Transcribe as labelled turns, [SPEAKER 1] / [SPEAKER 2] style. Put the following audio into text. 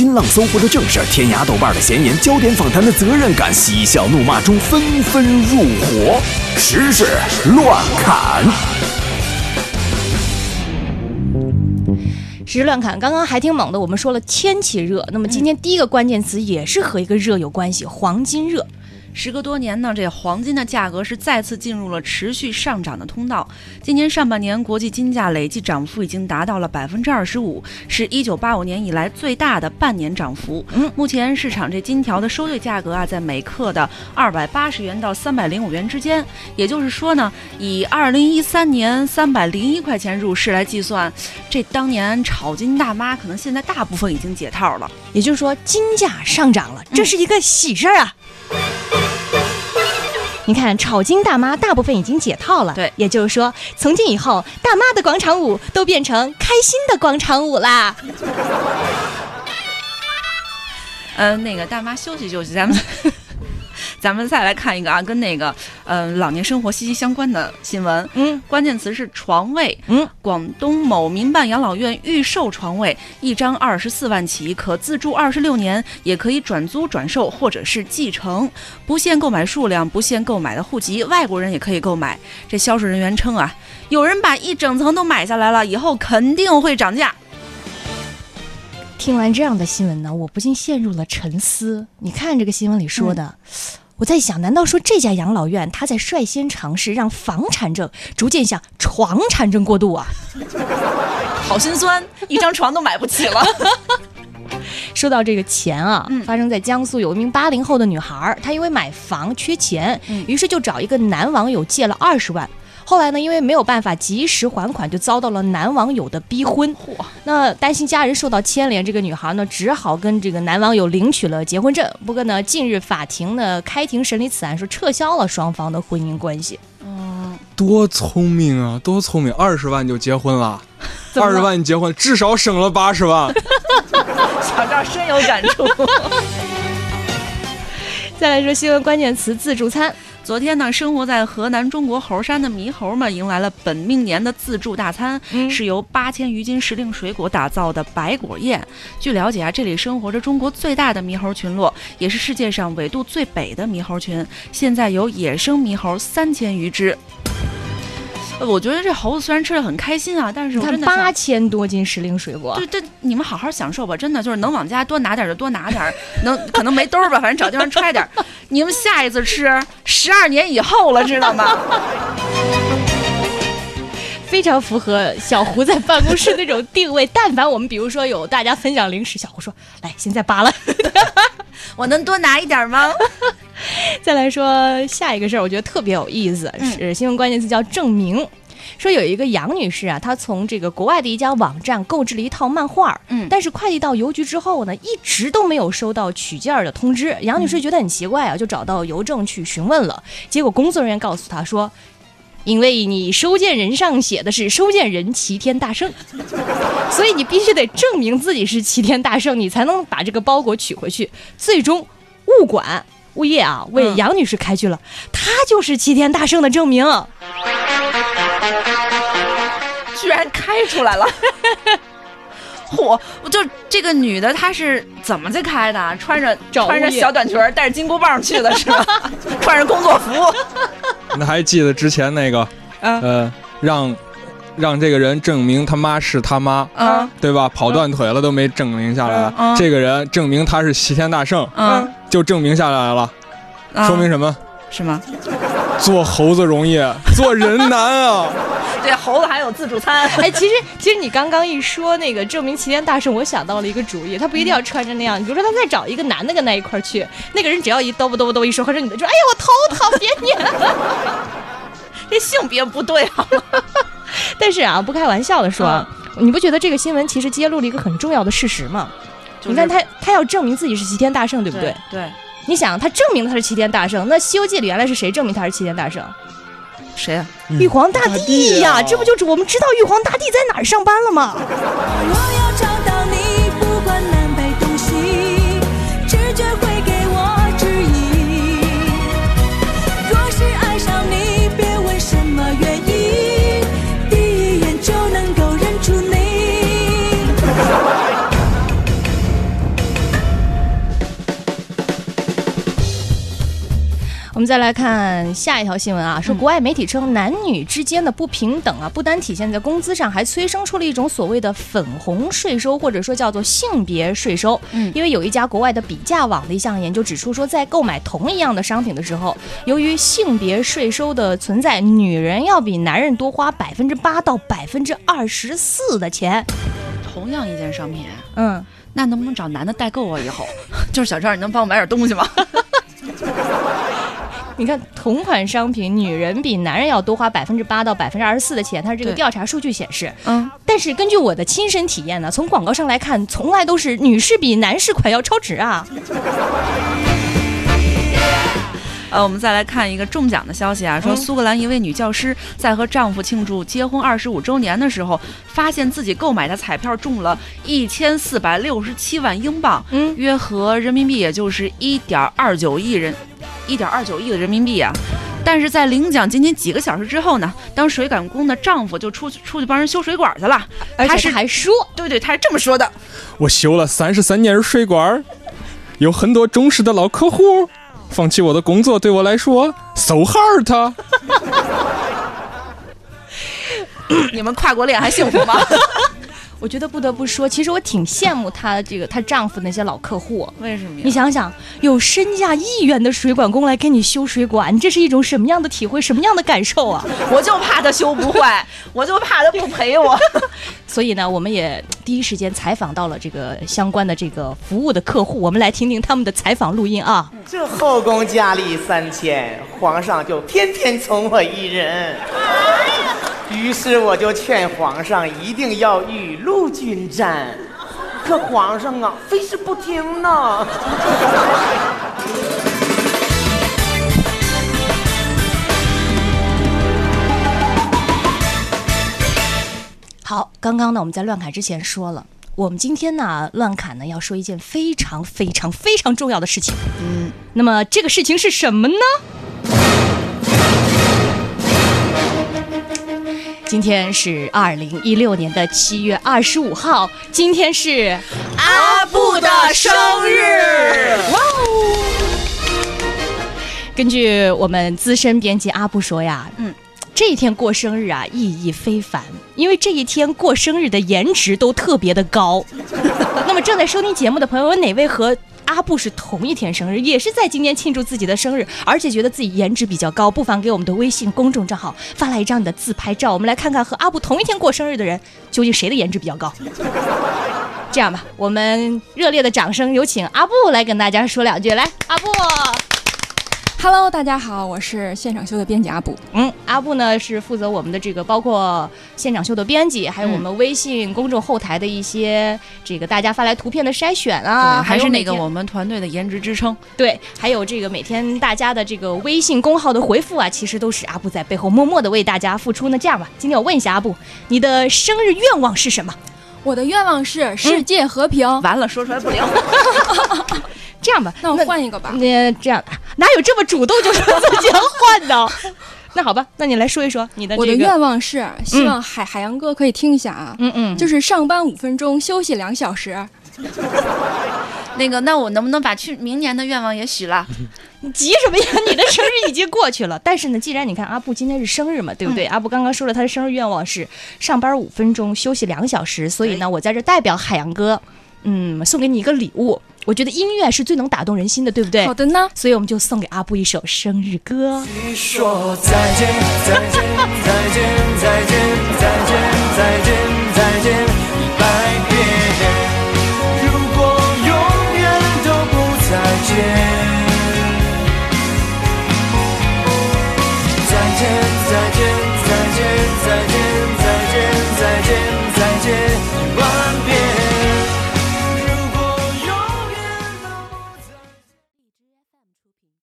[SPEAKER 1] 新浪、搜狐的正事儿，天涯、豆瓣的闲言，焦点访谈的责任感，嬉笑怒骂中纷纷入伙，时事乱砍。
[SPEAKER 2] 时事乱砍，刚刚还挺猛的。我们说了天气热，那么今天第一个关键词也是和一个热有关系，黄金热。
[SPEAKER 3] 时隔多年呢，这黄金的价格是再次进入了持续上涨的通道。今年上半年国际金价累计涨幅已经达到了百分之二十五，是一九八五年以来最大的半年涨幅。嗯，目前市场这金条的收兑价格啊，在每克的二百八十元到三百零五元之间。也就是说呢，以二零一三年三百零一块钱入市来计算，这当年炒金大妈可能现在大部分已经解套了。
[SPEAKER 2] 也就是说，金价上涨了，这是一个喜事儿啊。你看，炒金大妈大部分已经解套了，
[SPEAKER 3] 对，
[SPEAKER 2] 也就是说，从今以后，大妈的广场舞都变成开心的广场舞啦。
[SPEAKER 3] 嗯，那个大妈休息休息，咱们。咱们再来看一个啊，跟那个呃老年生活息息相关的新闻。嗯，关键词是床位。嗯，广东某民办养老院预售床位，一张二十四万起，可自住二十六年，也可以转租、转售或者是继承，不限购买数量，不限购买的户籍，外国人也可以购买。这销售人员称啊，有人把一整层都买下来了，以后肯定会涨价。
[SPEAKER 2] 听完这样的新闻呢，我不禁陷入了沉思。你看这个新闻里说的。我在想，难道说这家养老院他在率先尝试让房产证逐渐向床产证过渡啊？
[SPEAKER 3] 好心酸，一张床都买不起了。
[SPEAKER 2] 说到这个钱啊，发生在江苏有一名八零后的女孩，她因为买房缺钱，于是就找一个男网友借了二十万。后来呢，因为没有办法及时还款，就遭到了男网友的逼婚。那担心家人受到牵连，这个女孩呢，只好跟这个男网友领取了结婚证。不过呢，近日法庭呢开庭审理此案，说撤销了双方的婚姻关系。
[SPEAKER 4] 嗯，多聪明啊，多聪明！二十万就结婚了，二十万你结婚，至少省了八十万。
[SPEAKER 3] 小赵深有感触。
[SPEAKER 2] 再来说新闻关键词：自助餐。
[SPEAKER 3] 昨天呢，生活在河南中国猴山的猕猴们迎来了本命年的自助大餐，是由八千余斤时令水果打造的百果宴。据了解啊，这里生活着中国最大的猕猴群落，也是世界上纬度最北的猕猴群。现在有野生猕猴三千余只。我觉得这猴子虽然吃的很开心啊，但是我真的
[SPEAKER 2] 八千多斤时令水果，
[SPEAKER 3] 对对，你们好好享受吧，真的就是能往家多拿点就多拿点，能可能没兜吧，反正找地方揣点。你们下一次吃十二年以后了，知道吗？
[SPEAKER 2] 非常符合小胡在办公室那种定位。但凡我们比如说有大家分享零食，小胡说：“来，现在扒了，
[SPEAKER 3] 我能多拿一点吗？”
[SPEAKER 2] 再来说下一个事儿，我觉得特别有意思，是新闻关键词叫证明。说有一个杨女士啊，她从这个国外的一家网站购置了一套漫画，嗯，但是快递到邮局之后呢，一直都没有收到取件的通知。杨女士觉得很奇怪啊，就找到邮政去询问了。结果工作人员告诉她说，因为你收件人上写的是收件人齐天大圣，所以你必须得证明自己是齐天大圣，你才能把这个包裹取回去。最终，物管。物业啊，为杨女士开具了，她就是齐天大圣的证明，
[SPEAKER 3] 居然开出来了！嚯，就这个女的，她是怎么去开的？穿着穿着小短裙，带着金箍棒去的是吧？穿着工作服。
[SPEAKER 4] 那还记得之前那个，呃，让。让这个人证明他妈是他妈，啊，对吧？跑断腿了都没证明下来，这个人证明他是齐天大圣，嗯，就证明下来了，说明什么？
[SPEAKER 3] 什么？
[SPEAKER 4] 做猴子容易，做人难啊！
[SPEAKER 3] 对，猴子还有自助餐。
[SPEAKER 2] 哎，其实其实你刚刚一说那个证明齐天大圣，我想到了一个主意，他不一定要穿着那样，比如说他再找一个男的跟他一块去，那个人只要一嘚啵嘚啵嘚一说，或者女的说，哎呀我头疼，别捏，
[SPEAKER 3] 这性别不对啊。
[SPEAKER 2] 但是啊，不开玩笑的说，你不觉得这个新闻其实揭露了一个很重要的事实吗？你看他，他要证明自己是齐天大圣，对不对？
[SPEAKER 3] 对。
[SPEAKER 2] 你想，他证明他是齐天大圣，那《西游记》里原来是谁证明他是齐天大圣？
[SPEAKER 3] 谁啊？
[SPEAKER 2] 玉皇大帝呀！这不就是我们知道玉皇大帝在哪儿上班了吗？再来看下一条新闻啊，说国外媒体称男女之间的不平等啊，不单体现在工资上，还催生出了一种所谓的粉红税收，或者说叫做性别税收。嗯，因为有一家国外的比价网的一项研究指出说，在购买同一样的商品的时候，由于性别税收的存在，女人要比男人多花百分之八到百分之二十四的钱。
[SPEAKER 3] 同样一件商品，嗯，那能不能找男的代购啊？以后 就是小赵，你能帮我买点东西吗？
[SPEAKER 2] 你看，同款商品，女人比男人要多花百分之八到百分之二十四的钱，它是这个调查数据显示。嗯，但是根据我的亲身体验呢，从广告上来看，从来都是女士比男士款要超值啊。
[SPEAKER 3] 呃，我们再来看一个中奖的消息啊，说苏格兰一位女教师在和丈夫庆祝结婚二十五周年的时候，发现自己购买的彩票中了一千四百六十七万英镑，嗯，约合人民币也就是一点二九亿人，一点二九亿的人民币啊。但是在领奖仅仅几个小时之后呢，当水管工的丈夫就出去出去帮人修水管去了，
[SPEAKER 2] 他是还说，
[SPEAKER 3] 对对，他是这么说的，
[SPEAKER 4] 我修了三十三年水管，有很多忠实的老客户。放弃我的工作对我来说，so hard。
[SPEAKER 3] 你们跨国恋还幸福吗？
[SPEAKER 2] 我觉得不得不说，其实我挺羡慕她这个她丈夫那些老客户。
[SPEAKER 3] 为什么？
[SPEAKER 2] 你想想，有身价亿元的水管工来给你修水管，你这是一种什么样的体会，什么样的感受啊？
[SPEAKER 3] 我就怕他修不坏，我就怕他不赔我。
[SPEAKER 2] 所以呢，我们也第一时间采访到了这个相关的这个服务的客户，我们来听听他们的采访录音啊。
[SPEAKER 5] 这后宫佳丽三千，皇上就偏偏宠我一人。于是我就劝皇上一定要雨露均沾，可皇上啊，非是不听呢。
[SPEAKER 2] 好，刚刚呢，我们在乱砍之前说了，我们今天呢，乱砍呢要说一件非常非常非常重要的事情。嗯，那么这个事情是什么呢？今天是二零一六年的七月二十五号，今天是
[SPEAKER 3] 阿布的生日。哇哦！
[SPEAKER 2] 根据我们资深编辑阿布说呀，嗯，这一天过生日啊，意义非凡，因为这一天过生日的颜值都特别的高。那么正在收听节目的朋友，有哪位和？阿布是同一天生日，也是在今天庆祝自己的生日，而且觉得自己颜值比较高，不妨给我们的微信公众账号发来一张你的自拍照，我们来看看和阿布同一天过生日的人究竟谁的颜值比较高。这样吧，我们热烈的掌声有请阿布来跟大家说两句，来，阿布。
[SPEAKER 6] Hello，大家好，我是现场秀的编辑阿布。
[SPEAKER 2] 嗯，阿布呢是负责我们的这个包括现场秀的编辑，还有我们微信公众后台的一些这个大家发来图片的筛选啊，
[SPEAKER 3] 还是那个我们团队的颜值支撑。
[SPEAKER 2] 对，还有这个每天大家的这个微信公号的回复啊，其实都是阿布在背后默默的为大家付出。那这样吧，今天我问一下阿布，你的生日愿望是什么？
[SPEAKER 6] 我的愿望是世界和平。
[SPEAKER 3] 完了，说出来不灵。
[SPEAKER 2] 这样吧，
[SPEAKER 6] 那我换一个吧。
[SPEAKER 2] 那这样哪有这么主动就说自己要换的？那好吧，那你来说一说你的。
[SPEAKER 6] 我的愿望是希望海海洋哥可以听一下啊。嗯嗯。就是上班五分钟，休息两小时。
[SPEAKER 3] 那个，那我能不能把去明年的愿望也许了？
[SPEAKER 2] 你 急什么呀？你的生日已经过去了。但是呢，既然你看阿布今天是生日嘛，对不对？阿布刚刚说了他的生日愿望是上班五分钟，休息两小时。所以呢，我在这代表海洋哥，嗯，送给你一个礼物。我觉得音乐是最能打动人心的对不对？
[SPEAKER 6] 好的呢。
[SPEAKER 2] 所以我们就送给阿布一首生日歌。你说再见再见再
[SPEAKER 7] 见
[SPEAKER 5] 再见再见再见再见再见
[SPEAKER 7] 一百遍